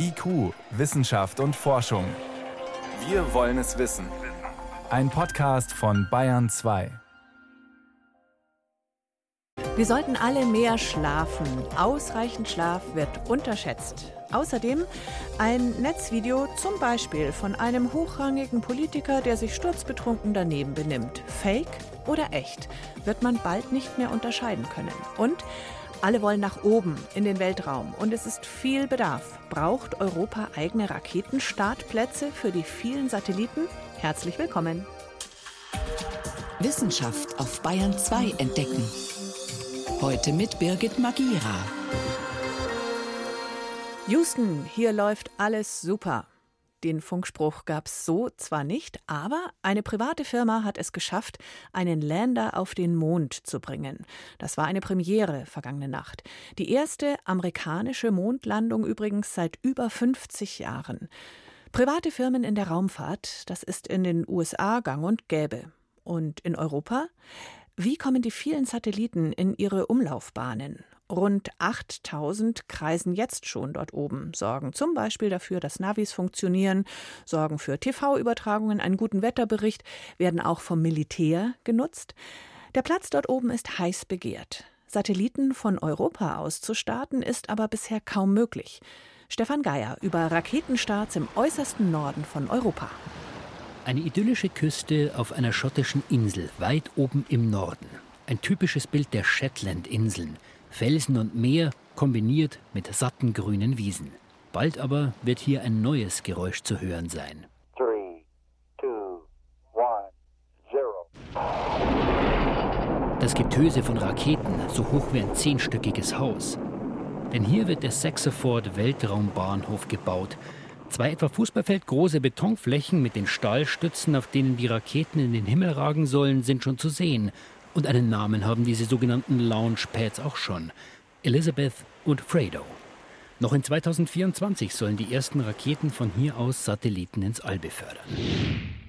IQ, Wissenschaft und Forschung. Wir wollen es wissen. Ein Podcast von Bayern 2. Wir sollten alle mehr schlafen. Ausreichend Schlaf wird unterschätzt. Außerdem ein Netzvideo zum Beispiel von einem hochrangigen Politiker, der sich sturzbetrunken daneben benimmt. Fake oder echt, wird man bald nicht mehr unterscheiden können. Und alle wollen nach oben in den Weltraum und es ist viel Bedarf. Braucht Europa eigene Raketenstartplätze für die vielen Satelliten? Herzlich willkommen. Wissenschaft auf Bayern 2 entdecken. Heute mit Birgit Magira. Houston, hier läuft alles super. Den Funkspruch gab es so zwar nicht, aber eine private Firma hat es geschafft, einen Lander auf den Mond zu bringen. Das war eine Premiere vergangene Nacht. Die erste amerikanische Mondlandung übrigens seit über 50 Jahren. Private Firmen in der Raumfahrt, das ist in den USA gang und gäbe. Und in Europa? Wie kommen die vielen Satelliten in ihre Umlaufbahnen? Rund 8000 kreisen jetzt schon dort oben, sorgen zum Beispiel dafür, dass Navis funktionieren, sorgen für TV-Übertragungen, einen guten Wetterbericht, werden auch vom Militär genutzt. Der Platz dort oben ist heiß begehrt. Satelliten von Europa aus zu starten, ist aber bisher kaum möglich. Stefan Geier über Raketenstarts im äußersten Norden von Europa. Eine idyllische Küste auf einer schottischen Insel, weit oben im Norden. Ein typisches Bild der Shetland-Inseln. Felsen und Meer kombiniert mit satten grünen Wiesen. Bald aber wird hier ein neues Geräusch zu hören sein. Three, two, one, das Getöse von Raketen, so hoch wie ein zehnstöckiges Haus. Denn hier wird der Saxaford Weltraumbahnhof gebaut. Zwei etwa Fußballfeldgroße Betonflächen mit den Stahlstützen, auf denen die Raketen in den Himmel ragen sollen, sind schon zu sehen. Und einen Namen haben diese sogenannten Launchpads auch schon. Elizabeth und Fredo. Noch in 2024 sollen die ersten Raketen von hier aus Satelliten ins All befördern.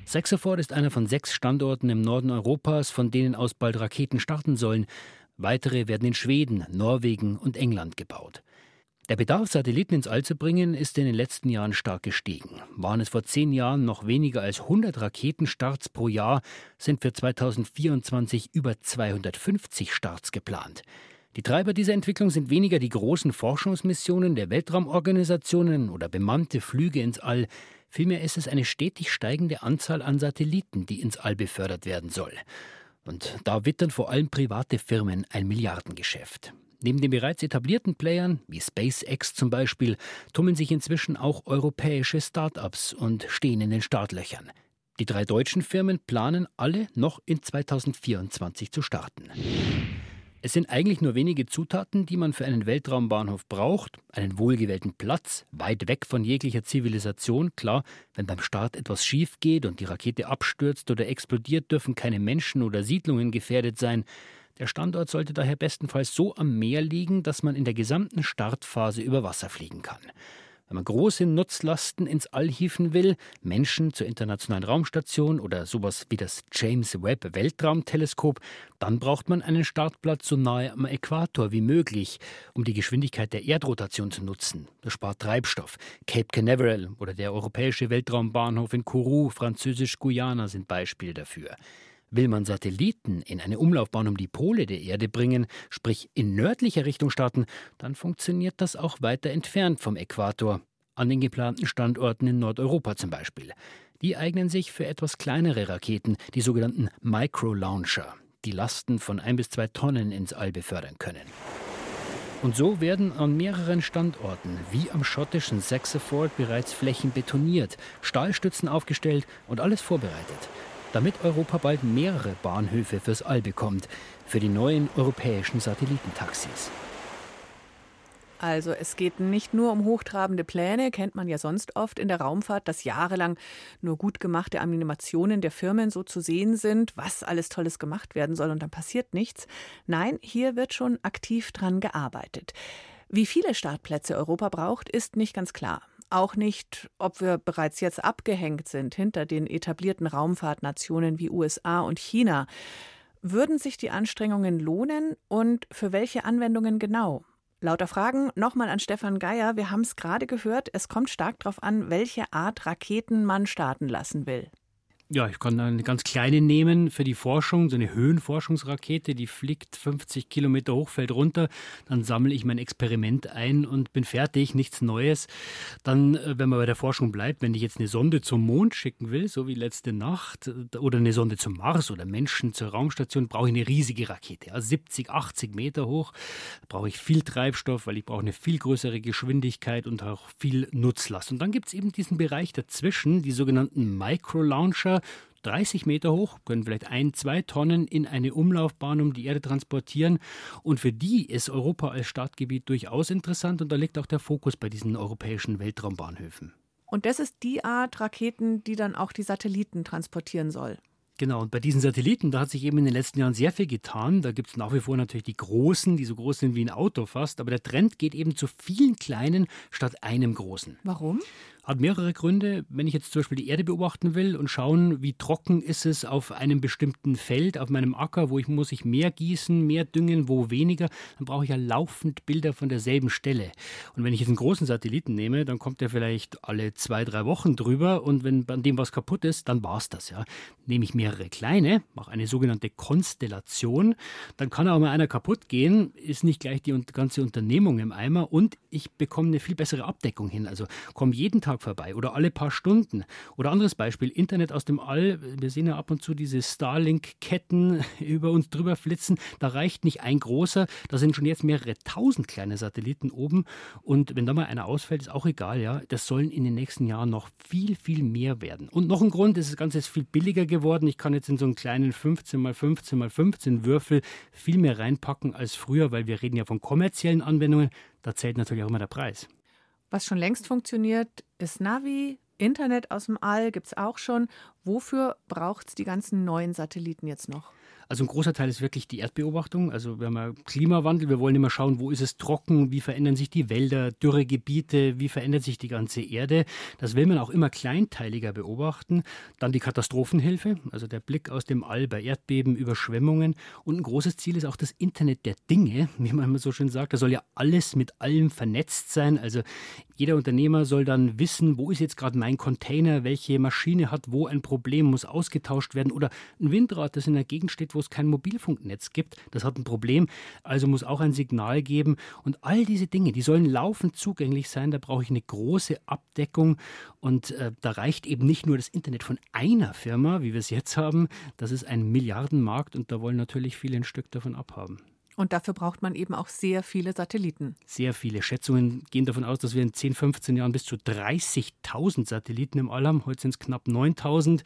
Saxaford ist einer von sechs Standorten im Norden Europas, von denen aus bald Raketen starten sollen. Weitere werden in Schweden, Norwegen und England gebaut. Der Bedarf, Satelliten ins All zu bringen, ist in den letzten Jahren stark gestiegen. Waren es vor zehn Jahren noch weniger als 100 Raketenstarts pro Jahr, sind für 2024 über 250 Starts geplant. Die Treiber dieser Entwicklung sind weniger die großen Forschungsmissionen der Weltraumorganisationen oder bemannte Flüge ins All, vielmehr ist es eine stetig steigende Anzahl an Satelliten, die ins All befördert werden soll. Und da wittern vor allem private Firmen ein Milliardengeschäft. Neben den bereits etablierten Playern, wie SpaceX zum Beispiel, tummeln sich inzwischen auch europäische Start-ups und stehen in den Startlöchern. Die drei deutschen Firmen planen alle noch in 2024 zu starten. Es sind eigentlich nur wenige Zutaten, die man für einen Weltraumbahnhof braucht. Einen wohlgewählten Platz, weit weg von jeglicher Zivilisation. Klar, wenn beim Start etwas schief geht und die Rakete abstürzt oder explodiert, dürfen keine Menschen oder Siedlungen gefährdet sein. Der Standort sollte daher bestenfalls so am Meer liegen, dass man in der gesamten Startphase über Wasser fliegen kann. Wenn man große Nutzlasten ins All hieven will, Menschen zur internationalen Raumstation oder sowas wie das James Webb Weltraumteleskop, dann braucht man einen Startplatz so nahe am Äquator wie möglich, um die Geschwindigkeit der Erdrotation zu nutzen. Das spart Treibstoff. Cape Canaveral oder der europäische Weltraumbahnhof in Kourou, französisch-Guyana sind Beispiele dafür. Will man Satelliten in eine Umlaufbahn um die Pole der Erde bringen, sprich in nördlicher Richtung starten, dann funktioniert das auch weiter entfernt vom Äquator, an den geplanten Standorten in Nordeuropa zum Beispiel. Die eignen sich für etwas kleinere Raketen, die sogenannten Micro-Launcher, die Lasten von ein bis zwei Tonnen ins All befördern können. Und so werden an mehreren Standorten, wie am schottischen Saxaford, bereits Flächen betoniert, Stahlstützen aufgestellt und alles vorbereitet damit Europa bald mehrere Bahnhöfe fürs All bekommt, für die neuen europäischen Satellitentaxis. Also es geht nicht nur um hochtrabende Pläne, kennt man ja sonst oft in der Raumfahrt, dass jahrelang nur gut gemachte Animationen der Firmen so zu sehen sind, was alles Tolles gemacht werden soll und dann passiert nichts. Nein, hier wird schon aktiv dran gearbeitet. Wie viele Startplätze Europa braucht, ist nicht ganz klar auch nicht, ob wir bereits jetzt abgehängt sind hinter den etablierten Raumfahrtnationen wie USA und China. Würden sich die Anstrengungen lohnen und für welche Anwendungen genau? Lauter Fragen nochmal an Stefan Geier. Wir haben es gerade gehört, es kommt stark darauf an, welche Art Raketen man starten lassen will. Ja, ich kann eine ganz kleine nehmen für die Forschung, so eine Höhenforschungsrakete, die fliegt 50 Kilometer hoch, fällt runter. Dann sammle ich mein Experiment ein und bin fertig, nichts Neues. Dann, äh, wenn man bei der Forschung bleibt, wenn ich jetzt eine Sonde zum Mond schicken will, so wie letzte Nacht, äh, oder eine Sonde zum Mars oder Menschen zur Raumstation, brauche ich eine riesige Rakete, also 70, 80 Meter hoch. Da brauche ich viel Treibstoff, weil ich brauche eine viel größere Geschwindigkeit und auch viel Nutzlast. Und dann gibt es eben diesen Bereich dazwischen, die sogenannten Micro-Launcher. 30 Meter hoch, können vielleicht ein, zwei Tonnen in eine Umlaufbahn um die Erde transportieren. Und für die ist Europa als Startgebiet durchaus interessant und da liegt auch der Fokus bei diesen europäischen Weltraumbahnhöfen. Und das ist die Art Raketen, die dann auch die Satelliten transportieren soll. Genau, und bei diesen Satelliten, da hat sich eben in den letzten Jahren sehr viel getan. Da gibt es nach wie vor natürlich die großen, die so groß sind wie ein Auto fast. Aber der Trend geht eben zu vielen kleinen statt einem großen. Warum? Hat mehrere Gründe. Wenn ich jetzt zum Beispiel die Erde beobachten will und schauen, wie trocken ist es auf einem bestimmten Feld, auf meinem Acker, wo ich muss ich mehr gießen, mehr düngen, wo weniger, dann brauche ich ja laufend Bilder von derselben Stelle. Und wenn ich jetzt einen großen Satelliten nehme, dann kommt der vielleicht alle zwei, drei Wochen drüber und wenn an dem was kaputt ist, dann war es das. Ja. Nehme ich mehrere kleine, mache eine sogenannte Konstellation, dann kann auch mal einer kaputt gehen, ist nicht gleich die ganze Unternehmung im Eimer und ich bekomme eine viel bessere Abdeckung hin. Also komme jeden Tag Tag vorbei oder alle paar Stunden. Oder anderes Beispiel, Internet aus dem All. Wir sehen ja ab und zu diese Starlink-Ketten über uns drüber flitzen. Da reicht nicht ein großer, da sind schon jetzt mehrere tausend kleine Satelliten oben. Und wenn da mal einer ausfällt, ist auch egal, ja. Das sollen in den nächsten Jahren noch viel, viel mehr werden. Und noch ein Grund, das Ganze ist viel billiger geworden. Ich kann jetzt in so einen kleinen 15 mal 15 mal 15 Würfel viel mehr reinpacken als früher, weil wir reden ja von kommerziellen Anwendungen. Da zählt natürlich auch immer der Preis. Was schon längst funktioniert, ist Navi. Internet aus dem All gibt es auch schon. Wofür braucht es die ganzen neuen Satelliten jetzt noch? Also ein großer Teil ist wirklich die Erdbeobachtung. Also wir haben ja Klimawandel, wir wollen immer schauen, wo ist es trocken, wie verändern sich die Wälder, Dürregebiete, wie verändert sich die ganze Erde. Das will man auch immer kleinteiliger beobachten. Dann die Katastrophenhilfe, also der Blick aus dem All bei Erdbeben, Überschwemmungen. Und ein großes Ziel ist auch das Internet der Dinge, wie man immer so schön sagt. Da soll ja alles mit allem vernetzt sein. Also jeder Unternehmer soll dann wissen, wo ist jetzt gerade mein Container, welche Maschine hat wo ein Problem, muss ausgetauscht werden. Oder ein Windrad, das in der Gegend steht, wo wo es kein Mobilfunknetz gibt. Das hat ein Problem, also muss auch ein Signal geben. Und all diese Dinge, die sollen laufend zugänglich sein. Da brauche ich eine große Abdeckung. Und äh, da reicht eben nicht nur das Internet von einer Firma, wie wir es jetzt haben. Das ist ein Milliardenmarkt und da wollen natürlich viele ein Stück davon abhaben. Und dafür braucht man eben auch sehr viele Satelliten. Sehr viele. Schätzungen gehen davon aus, dass wir in 10, 15 Jahren bis zu 30.000 Satelliten im All haben. Heute sind es knapp 9.000.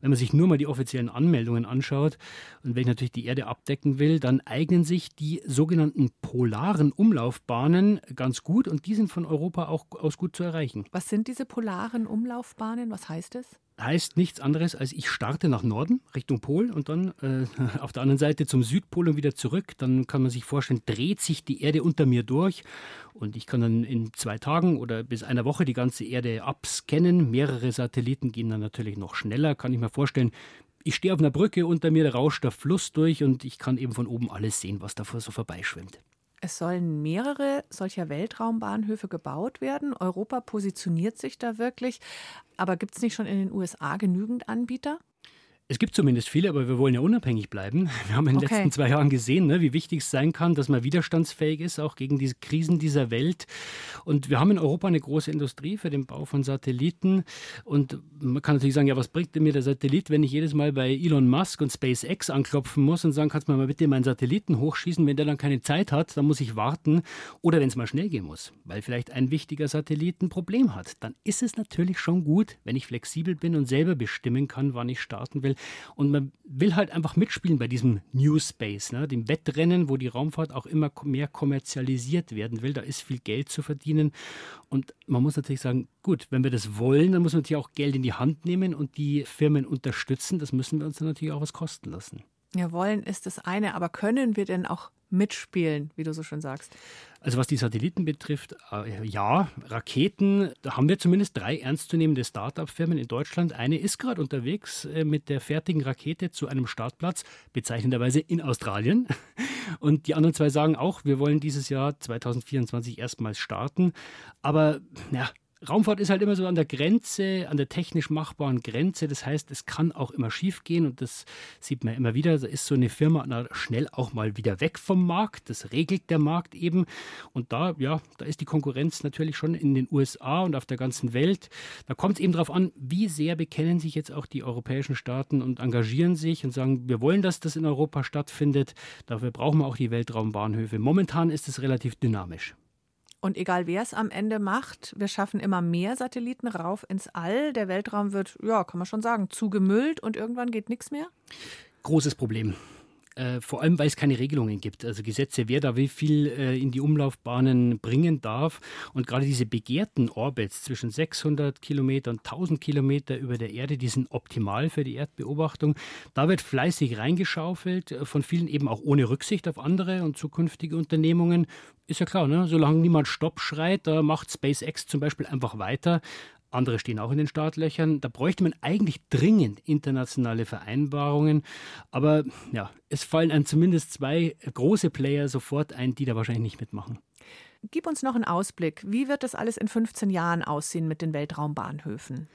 Wenn man sich nur mal die offiziellen Anmeldungen anschaut und wenn ich natürlich die Erde abdecken will, dann eignen sich die sogenannten polaren Umlaufbahnen ganz gut und die sind von Europa auch aus gut zu erreichen. Was sind diese polaren Umlaufbahnen? Was heißt es? Heißt nichts anderes als ich starte nach Norden Richtung Pol und dann äh, auf der anderen Seite zum Südpol und wieder zurück. Dann kann man sich vorstellen, dreht sich die Erde unter mir durch und ich kann dann in zwei Tagen oder bis einer Woche die ganze Erde abscannen. Mehrere Satelliten gehen dann natürlich noch schneller, kann ich mir vorstellen. Ich stehe auf einer Brücke, unter mir rauscht der Fluss durch und ich kann eben von oben alles sehen, was da so vorbeischwimmt. Es sollen mehrere solcher Weltraumbahnhöfe gebaut werden. Europa positioniert sich da wirklich. Aber gibt es nicht schon in den USA genügend Anbieter? Es gibt zumindest viele, aber wir wollen ja unabhängig bleiben. Wir haben in den okay. letzten zwei Jahren gesehen, ne, wie wichtig es sein kann, dass man widerstandsfähig ist, auch gegen diese Krisen dieser Welt. Und wir haben in Europa eine große Industrie für den Bau von Satelliten. Und man kann natürlich sagen, ja, was bringt denn mir der Satellit, wenn ich jedes Mal bei Elon Musk und SpaceX anklopfen muss und sagen, kannst du mir mal bitte meinen Satelliten hochschießen? Wenn der dann keine Zeit hat, dann muss ich warten. Oder wenn es mal schnell gehen muss, weil vielleicht ein wichtiger Satellit ein Problem hat. Dann ist es natürlich schon gut, wenn ich flexibel bin und selber bestimmen kann, wann ich starten will. Und man will halt einfach mitspielen bei diesem New Space, ne? dem Wettrennen, wo die Raumfahrt auch immer mehr kommerzialisiert werden will. Da ist viel Geld zu verdienen. Und man muss natürlich sagen, gut, wenn wir das wollen, dann muss man natürlich auch Geld in die Hand nehmen und die Firmen unterstützen. Das müssen wir uns dann natürlich auch was kosten lassen. Ja, wollen ist das eine, aber können wir denn auch mitspielen, wie du so schön sagst? Also was die Satelliten betrifft, äh, ja, Raketen, da haben wir zumindest drei ernstzunehmende Start-up-Firmen in Deutschland. Eine ist gerade unterwegs äh, mit der fertigen Rakete zu einem Startplatz, bezeichnenderweise in Australien. Und die anderen zwei sagen auch, wir wollen dieses Jahr 2024 erstmals starten. Aber ja, Raumfahrt ist halt immer so an der Grenze, an der technisch machbaren Grenze. Das heißt, es kann auch immer schief gehen und das sieht man immer wieder. Da ist so eine Firma schnell auch mal wieder weg vom Markt. Das regelt der Markt eben. Und da, ja, da ist die Konkurrenz natürlich schon in den USA und auf der ganzen Welt. Da kommt es eben darauf an, wie sehr bekennen sich jetzt auch die europäischen Staaten und engagieren sich und sagen, wir wollen, dass das in Europa stattfindet. Dafür brauchen wir auch die Weltraumbahnhöfe. Momentan ist es relativ dynamisch. Und egal wer es am Ende macht, wir schaffen immer mehr Satelliten rauf ins All. Der Weltraum wird, ja, kann man schon sagen, zugemüllt und irgendwann geht nichts mehr? Großes Problem. Äh, vor allem, weil es keine Regelungen gibt. Also Gesetze, wer da wie viel äh, in die Umlaufbahnen bringen darf. Und gerade diese begehrten Orbits zwischen 600 Kilometer und 1000 Kilometer über der Erde, die sind optimal für die Erdbeobachtung. Da wird fleißig reingeschaufelt, äh, von vielen eben auch ohne Rücksicht auf andere und zukünftige Unternehmungen. Ist ja klar, ne? solange niemand Stopp schreit, da macht SpaceX zum Beispiel einfach weiter. Andere stehen auch in den Startlöchern. Da bräuchte man eigentlich dringend internationale Vereinbarungen. Aber ja, es fallen einem zumindest zwei große Player sofort ein, die da wahrscheinlich nicht mitmachen. Gib uns noch einen Ausblick. Wie wird das alles in 15 Jahren aussehen mit den Weltraumbahnhöfen?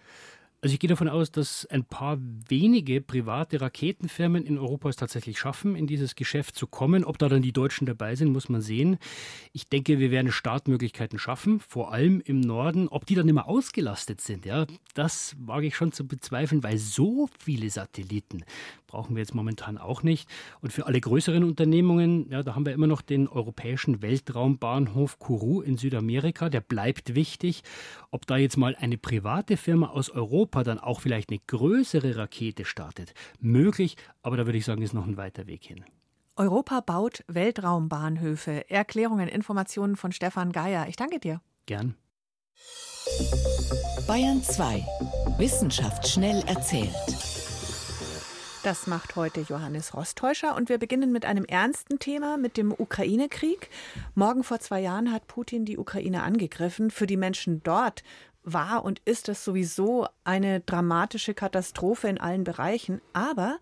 Also ich gehe davon aus, dass ein paar wenige private Raketenfirmen in Europa es tatsächlich schaffen, in dieses Geschäft zu kommen. Ob da dann die Deutschen dabei sind, muss man sehen. Ich denke, wir werden Startmöglichkeiten schaffen, vor allem im Norden. Ob die dann immer ausgelastet sind, ja, das wage ich schon zu bezweifeln, weil so viele Satelliten brauchen wir jetzt momentan auch nicht. Und für alle größeren Unternehmungen, ja, da haben wir immer noch den europäischen Weltraumbahnhof Kourou in Südamerika, der bleibt wichtig. Ob da jetzt mal eine private Firma aus Europa dann auch vielleicht eine größere Rakete startet, möglich, aber da würde ich sagen, ist noch ein weiter Weg hin. Europa baut Weltraumbahnhöfe. Erklärungen, Informationen von Stefan Geier. Ich danke dir. Gern. Bayern 2. Wissenschaft schnell erzählt. Das macht heute Johannes Rostäuscher und wir beginnen mit einem ernsten Thema, mit dem Ukraine-Krieg. Morgen vor zwei Jahren hat Putin die Ukraine angegriffen. Für die Menschen dort war und ist es sowieso eine dramatische Katastrophe in allen Bereichen. Aber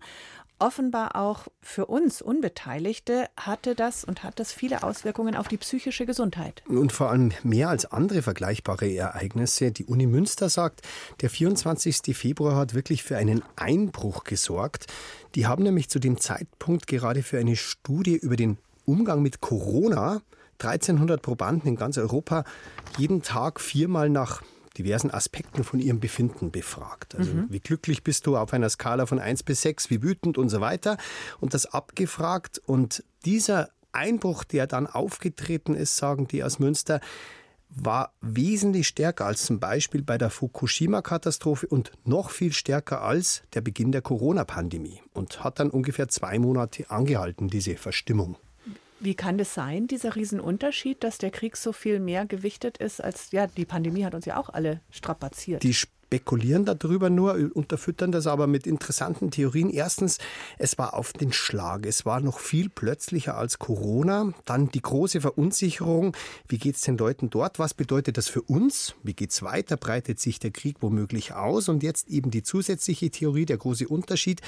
offenbar auch für uns Unbeteiligte hatte das und hat das viele Auswirkungen auf die psychische Gesundheit. Und vor allem mehr als andere vergleichbare Ereignisse. Die Uni Münster sagt, der 24. Februar hat wirklich für einen Einbruch gesorgt. Die haben nämlich zu dem Zeitpunkt gerade für eine Studie über den Umgang mit Corona 1300 Probanden in ganz Europa jeden Tag viermal nach diversen Aspekten von ihrem Befinden befragt. Also mhm. wie glücklich bist du auf einer Skala von 1 bis 6, wie wütend und so weiter. Und das abgefragt. Und dieser Einbruch, der dann aufgetreten ist, sagen die aus Münster, war wesentlich stärker als zum Beispiel bei der Fukushima-Katastrophe und noch viel stärker als der Beginn der Corona-Pandemie und hat dann ungefähr zwei Monate angehalten, diese Verstimmung. Wie kann das sein, dieser Riesenunterschied, dass der Krieg so viel mehr gewichtet ist als, ja, die Pandemie hat uns ja auch alle strapaziert. Die spekulieren darüber nur, unterfüttern das aber mit interessanten Theorien. Erstens, es war auf den Schlag. Es war noch viel plötzlicher als Corona. Dann die große Verunsicherung. Wie geht es den Leuten dort? Was bedeutet das für uns? Wie geht es weiter? Breitet sich der Krieg womöglich aus? Und jetzt eben die zusätzliche Theorie, der große Unterschied.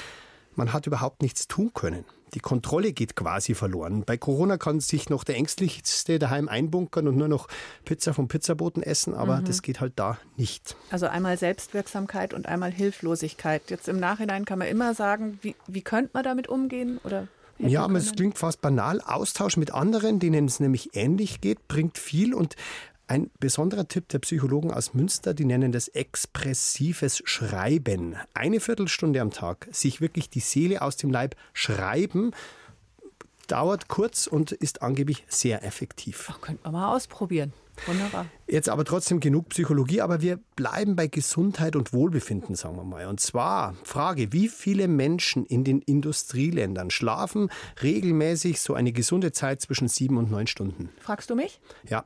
Man hat überhaupt nichts tun können. Die Kontrolle geht quasi verloren. Bei Corona kann sich noch der Ängstlichste daheim einbunkern und nur noch Pizza vom Pizzaboten essen, aber mhm. das geht halt da nicht. Also einmal Selbstwirksamkeit und einmal Hilflosigkeit. Jetzt im Nachhinein kann man immer sagen, wie, wie könnte man damit umgehen oder ja, es klingt fast banal. Austausch mit anderen, denen es nämlich ähnlich geht, bringt viel. Und ein besonderer Tipp der Psychologen aus Münster, die nennen das expressives Schreiben. Eine Viertelstunde am Tag, sich wirklich die Seele aus dem Leib schreiben, dauert kurz und ist angeblich sehr effektiv. Ach, könnte man mal ausprobieren. Wunderbar. Jetzt aber trotzdem genug Psychologie, aber wir bleiben bei Gesundheit und Wohlbefinden, sagen wir mal. Und zwar Frage, wie viele Menschen in den Industrieländern schlafen regelmäßig so eine gesunde Zeit zwischen sieben und neun Stunden? Fragst du mich? Ja.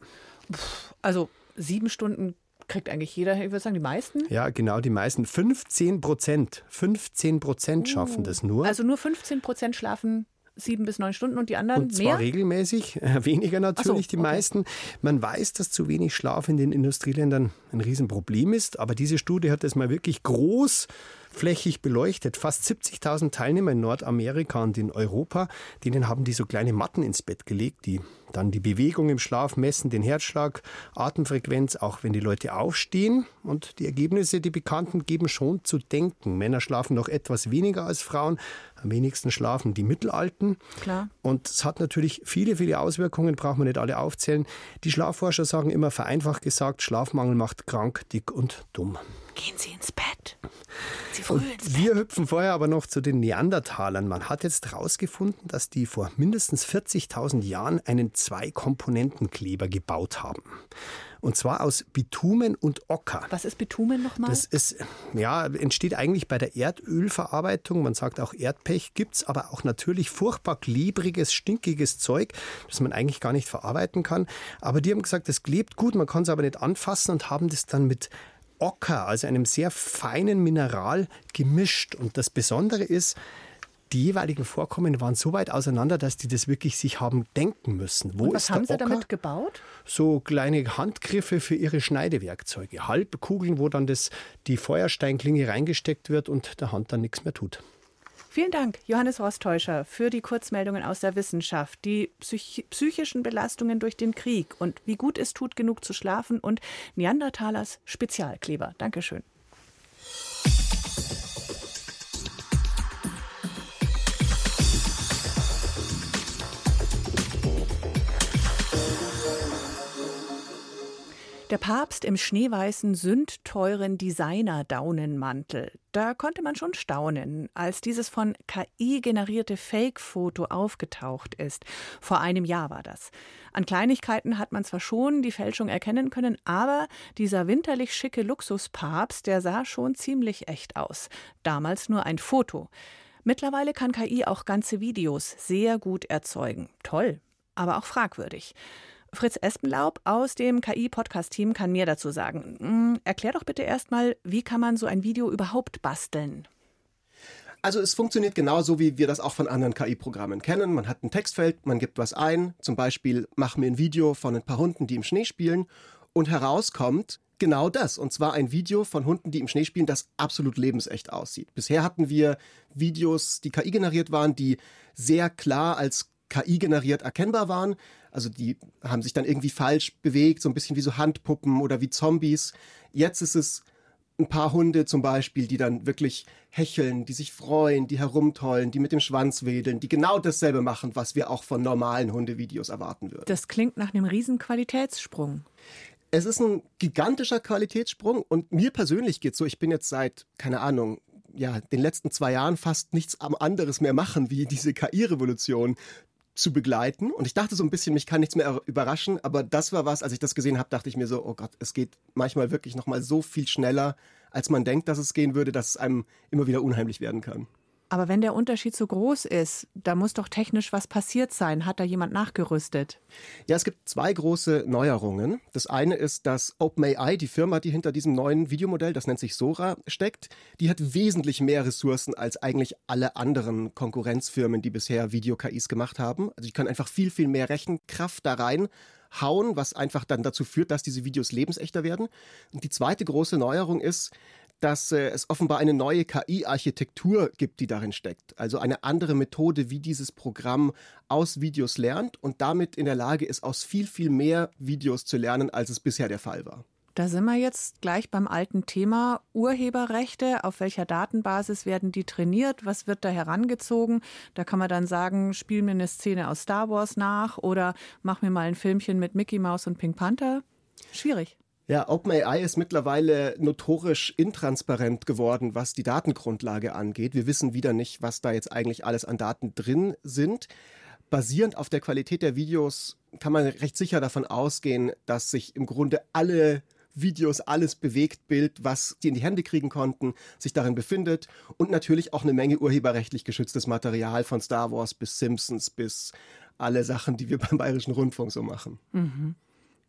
Also sieben Stunden kriegt eigentlich jeder, ich würde sagen, die meisten? Ja, genau, die meisten. 15 Prozent. 15 Prozent schaffen uh, das nur. Also nur 15 Prozent schlafen sieben bis neun Stunden und die anderen und zwar mehr? regelmäßig, äh, weniger natürlich so, die okay. meisten. Man weiß, dass zu wenig Schlaf in den Industrieländern ein Riesenproblem ist, aber diese Studie hat das mal wirklich groß flächig beleuchtet. Fast 70.000 Teilnehmer in Nordamerika und in Europa, denen haben die so kleine Matten ins Bett gelegt, die dann die Bewegung im Schlaf messen, den Herzschlag, Atemfrequenz, auch wenn die Leute aufstehen. Und die Ergebnisse, die bekannten, geben schon zu denken. Männer schlafen noch etwas weniger als Frauen, am wenigsten schlafen die Mittelalten. Klar. Und es hat natürlich viele, viele Auswirkungen, braucht man nicht alle aufzählen. Die Schlafforscher sagen immer vereinfacht gesagt, Schlafmangel macht krank, dick und dumm. Gehen Sie ins Bett. Sie früh ins Bett. Wir hüpfen vorher aber noch zu den Neandertalern. Man hat jetzt herausgefunden, dass die vor mindestens 40.000 Jahren einen Zwei-Komponenten-Kleber gebaut haben. Und zwar aus Bitumen und Ocker. Was ist Bitumen nochmal? Das ist, ja, entsteht eigentlich bei der Erdölverarbeitung. Man sagt auch Erdpech. Gibt es aber auch natürlich furchtbar klebriges, stinkiges Zeug, das man eigentlich gar nicht verarbeiten kann. Aber die haben gesagt, das klebt gut, man kann es aber nicht anfassen und haben das dann mit Ocker, also einem sehr feinen Mineral, gemischt. Und das Besondere ist, die jeweiligen Vorkommen waren so weit auseinander, dass die das wirklich sich haben denken müssen. Wo was haben Sie Ocker? damit gebaut? So kleine Handgriffe für ihre Schneidewerkzeuge. Halbkugeln, wo dann das, die Feuersteinklinge reingesteckt wird und der Hand dann nichts mehr tut. Vielen Dank, Johannes Rostäuscher, für die Kurzmeldungen aus der Wissenschaft, die psych psychischen Belastungen durch den Krieg und wie gut es tut, genug zu schlafen und Neandertalers Spezialkleber. Dankeschön. Der Papst im schneeweißen, sündteuren Designer-Daunenmantel. Da konnte man schon staunen, als dieses von KI generierte Fake-Foto aufgetaucht ist. Vor einem Jahr war das. An Kleinigkeiten hat man zwar schon die Fälschung erkennen können, aber dieser winterlich schicke Luxuspapst, der sah schon ziemlich echt aus. Damals nur ein Foto. Mittlerweile kann KI auch ganze Videos sehr gut erzeugen. Toll, aber auch fragwürdig. Fritz Espenlaub aus dem KI-Podcast-Team kann mehr dazu sagen. Hm, erklär doch bitte erstmal, wie kann man so ein Video überhaupt basteln? Also es funktioniert genauso, wie wir das auch von anderen KI-Programmen kennen. Man hat ein Textfeld, man gibt was ein, zum Beispiel mach mir ein Video von ein paar Hunden, die im Schnee spielen und herauskommt genau das. Und zwar ein Video von Hunden, die im Schnee spielen, das absolut lebensecht aussieht. Bisher hatten wir Videos, die KI generiert waren, die sehr klar als KI generiert erkennbar waren. Also die haben sich dann irgendwie falsch bewegt, so ein bisschen wie so Handpuppen oder wie Zombies. Jetzt ist es ein paar Hunde zum Beispiel, die dann wirklich hecheln, die sich freuen, die herumtollen, die mit dem Schwanz wedeln, die genau dasselbe machen, was wir auch von normalen Hundevideos erwarten würden. Das klingt nach einem riesen Qualitätssprung. Es ist ein gigantischer Qualitätssprung und mir persönlich geht so, ich bin jetzt seit, keine Ahnung, ja, den letzten zwei Jahren fast nichts anderes mehr machen, wie diese KI-Revolution zu begleiten. Und ich dachte so ein bisschen, mich kann nichts mehr überraschen, aber das war was, als ich das gesehen habe, dachte ich mir so, oh Gott, es geht manchmal wirklich nochmal so viel schneller, als man denkt, dass es gehen würde, dass es einem immer wieder unheimlich werden kann. Aber wenn der Unterschied so groß ist, da muss doch technisch was passiert sein. Hat da jemand nachgerüstet? Ja, es gibt zwei große Neuerungen. Das eine ist, dass OpenAI, die Firma, die hinter diesem neuen Videomodell, das nennt sich Sora, steckt, die hat wesentlich mehr Ressourcen als eigentlich alle anderen Konkurrenzfirmen, die bisher Video-KIs gemacht haben. Also die können einfach viel, viel mehr Rechenkraft da rein hauen, was einfach dann dazu führt, dass diese Videos lebensechter werden. Und die zweite große Neuerung ist, dass äh, es offenbar eine neue KI-Architektur gibt, die darin steckt. Also eine andere Methode, wie dieses Programm aus Videos lernt und damit in der Lage ist, aus viel, viel mehr Videos zu lernen, als es bisher der Fall war. Da sind wir jetzt gleich beim alten Thema Urheberrechte. Auf welcher Datenbasis werden die trainiert? Was wird da herangezogen? Da kann man dann sagen, spiel mir eine Szene aus Star Wars nach oder mach mir mal ein Filmchen mit Mickey Mouse und Pink Panther. Schwierig. Ja, OpenAI ist mittlerweile notorisch intransparent geworden, was die Datengrundlage angeht. Wir wissen wieder nicht, was da jetzt eigentlich alles an Daten drin sind. Basierend auf der Qualität der Videos kann man recht sicher davon ausgehen, dass sich im Grunde alle Videos, alles Bewegtbild, was die in die Hände kriegen konnten, sich darin befindet und natürlich auch eine Menge urheberrechtlich geschütztes Material von Star Wars bis Simpsons bis alle Sachen, die wir beim Bayerischen Rundfunk so machen. Mhm.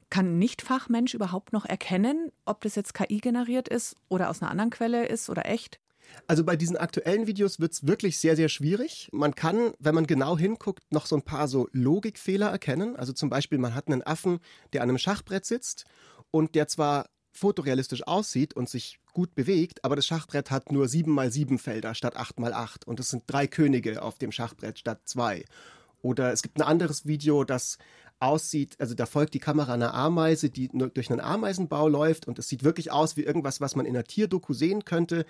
Kann Nichtfachmensch überhaupt noch erkennen, ob das jetzt KI generiert ist oder aus einer anderen Quelle ist oder echt? Also bei diesen aktuellen Videos wird es wirklich sehr, sehr schwierig. Man kann, wenn man genau hinguckt, noch so ein paar so Logikfehler erkennen. Also zum Beispiel, man hat einen Affen, der an einem Schachbrett sitzt und der zwar fotorealistisch aussieht und sich gut bewegt, aber das Schachbrett hat nur 7 mal 7 Felder statt 8 mal 8 und es sind drei Könige auf dem Schachbrett statt zwei. Oder es gibt ein anderes Video, das aussieht, also da folgt die Kamera einer Ameise, die durch einen Ameisenbau läuft und es sieht wirklich aus wie irgendwas, was man in einer Tierdoku sehen könnte.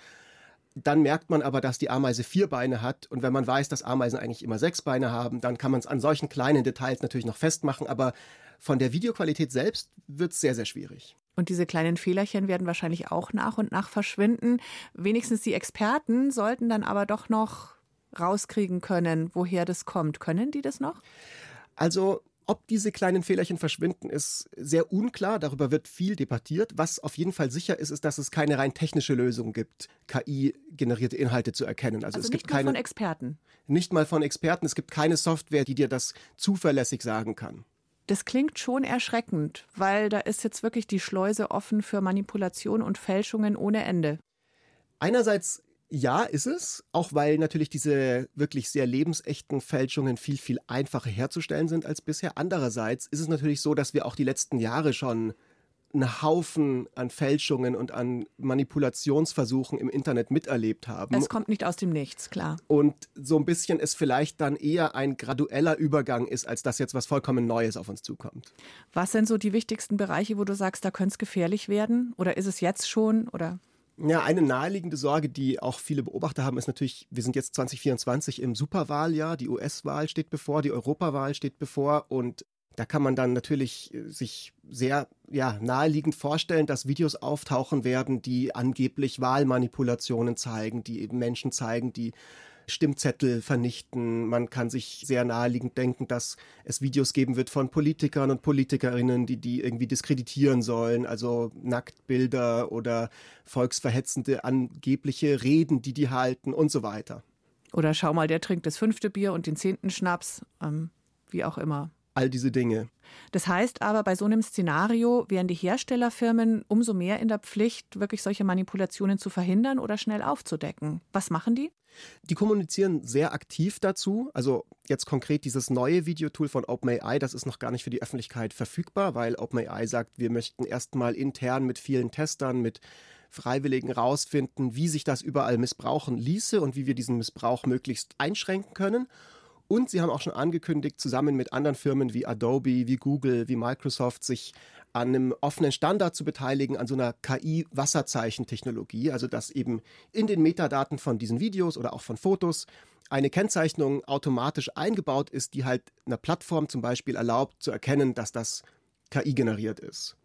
Dann merkt man aber, dass die Ameise vier Beine hat. Und wenn man weiß, dass Ameisen eigentlich immer sechs Beine haben, dann kann man es an solchen kleinen Details natürlich noch festmachen. Aber von der Videoqualität selbst wird es sehr, sehr schwierig. Und diese kleinen Fehlerchen werden wahrscheinlich auch nach und nach verschwinden. Wenigstens die Experten sollten dann aber doch noch rauskriegen können, woher das kommt. Können die das noch? Also ob diese kleinen Fehlerchen verschwinden, ist sehr unklar. Darüber wird viel debattiert. Was auf jeden Fall sicher ist, ist, dass es keine rein technische Lösung gibt, KI-generierte Inhalte zu erkennen. Also, also es gibt keine, von Experten. Nicht mal von Experten. Es gibt keine Software, die dir das zuverlässig sagen kann. Das klingt schon erschreckend, weil da ist jetzt wirklich die Schleuse offen für Manipulation und Fälschungen ohne Ende. Einerseits ja, ist es, auch weil natürlich diese wirklich sehr lebensechten Fälschungen viel, viel einfacher herzustellen sind als bisher. Andererseits ist es natürlich so, dass wir auch die letzten Jahre schon einen Haufen an Fälschungen und an Manipulationsversuchen im Internet miterlebt haben. Es kommt nicht aus dem Nichts, klar. Und so ein bisschen es vielleicht dann eher ein gradueller Übergang ist, als dass jetzt was vollkommen Neues auf uns zukommt. Was sind so die wichtigsten Bereiche, wo du sagst, da könnte es gefährlich werden? Oder ist es jetzt schon? Oder ja, eine naheliegende Sorge, die auch viele Beobachter haben, ist natürlich, wir sind jetzt 2024 im Superwahljahr, die US-Wahl steht bevor, die Europawahl steht bevor und da kann man dann natürlich äh, sich sehr ja, naheliegend vorstellen, dass Videos auftauchen werden, die angeblich Wahlmanipulationen zeigen, die eben Menschen zeigen, die Stimmzettel vernichten. Man kann sich sehr naheliegend denken, dass es Videos geben wird von Politikern und Politikerinnen, die die irgendwie diskreditieren sollen, also Nacktbilder oder volksverhetzende angebliche Reden, die die halten und so weiter. Oder schau mal, der trinkt das fünfte Bier und den zehnten Schnaps, ähm, wie auch immer all diese Dinge. Das heißt aber, bei so einem Szenario wären die Herstellerfirmen umso mehr in der Pflicht, wirklich solche Manipulationen zu verhindern oder schnell aufzudecken. Was machen die? Die kommunizieren sehr aktiv dazu. Also jetzt konkret dieses neue Videotool von OpenAI, das ist noch gar nicht für die Öffentlichkeit verfügbar, weil OpenAI sagt, wir möchten erstmal intern mit vielen Testern, mit Freiwilligen rausfinden, wie sich das überall missbrauchen ließe und wie wir diesen Missbrauch möglichst einschränken können. Und sie haben auch schon angekündigt, zusammen mit anderen Firmen wie Adobe, wie Google, wie Microsoft, sich an einem offenen Standard zu beteiligen, an so einer KI-Wasserzeichentechnologie, also dass eben in den Metadaten von diesen Videos oder auch von Fotos eine Kennzeichnung automatisch eingebaut ist, die halt einer Plattform zum Beispiel erlaubt zu erkennen, dass das KI generiert ist.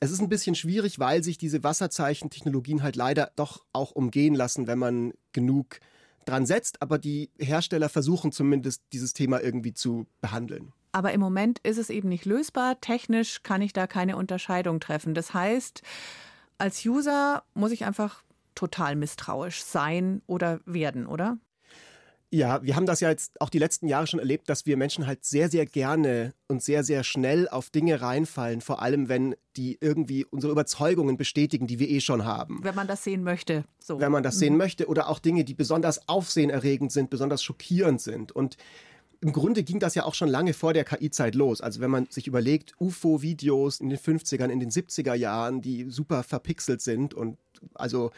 Es ist ein bisschen schwierig, weil sich diese Wasserzeichentechnologien halt leider doch auch umgehen lassen, wenn man genug dran setzt, aber die Hersteller versuchen zumindest dieses Thema irgendwie zu behandeln. Aber im Moment ist es eben nicht lösbar. Technisch kann ich da keine Unterscheidung treffen. Das heißt, als User muss ich einfach total misstrauisch sein oder werden, oder? Ja, wir haben das ja jetzt auch die letzten Jahre schon erlebt, dass wir Menschen halt sehr, sehr gerne und sehr, sehr schnell auf Dinge reinfallen, vor allem wenn die irgendwie unsere Überzeugungen bestätigen, die wir eh schon haben. Wenn man das sehen möchte. So. Wenn man das mhm. sehen möchte oder auch Dinge, die besonders aufsehenerregend sind, besonders schockierend sind. Und im Grunde ging das ja auch schon lange vor der KI-Zeit los. Also wenn man sich überlegt, UFO-Videos in den 50ern, in den 70er Jahren, die super verpixelt sind und also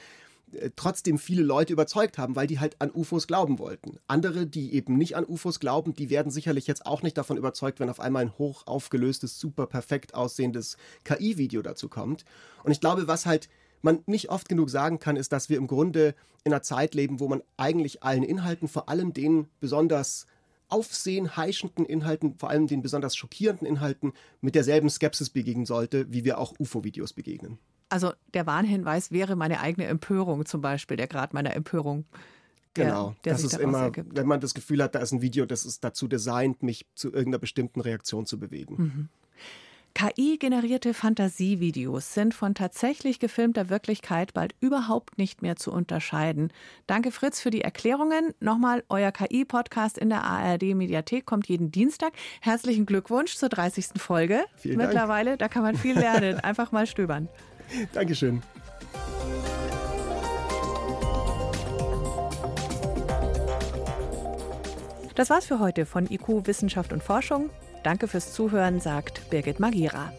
trotzdem viele Leute überzeugt haben, weil die halt an UFOs glauben wollten. Andere, die eben nicht an UFOs glauben, die werden sicherlich jetzt auch nicht davon überzeugt, wenn auf einmal ein hoch aufgelöstes, super perfekt aussehendes KI-Video dazu kommt. Und ich glaube, was halt man nicht oft genug sagen kann, ist, dass wir im Grunde in einer Zeit leben, wo man eigentlich allen Inhalten, vor allem den besonders aufsehen heischenden Inhalten, vor allem den besonders schockierenden Inhalten, mit derselben Skepsis begegnen sollte, wie wir auch UFO-Videos begegnen. Also der Warnhinweis wäre meine eigene Empörung zum Beispiel, der Grad meiner Empörung. Der, genau, der das ist immer, ergibt. wenn man das Gefühl hat, da ist ein Video, das ist dazu designt, mich zu irgendeiner bestimmten Reaktion zu bewegen. Mhm. KI-generierte Fantasievideos sind von tatsächlich gefilmter Wirklichkeit bald überhaupt nicht mehr zu unterscheiden. Danke Fritz für die Erklärungen. Nochmal, euer KI-Podcast in der ARD-Mediathek kommt jeden Dienstag. Herzlichen Glückwunsch zur 30. Folge. Vielen Mittlerweile, Dank. da kann man viel lernen. Einfach mal stöbern. Dankeschön. Das war's für heute von IQ Wissenschaft und Forschung. Danke fürs Zuhören, sagt Birgit Magira.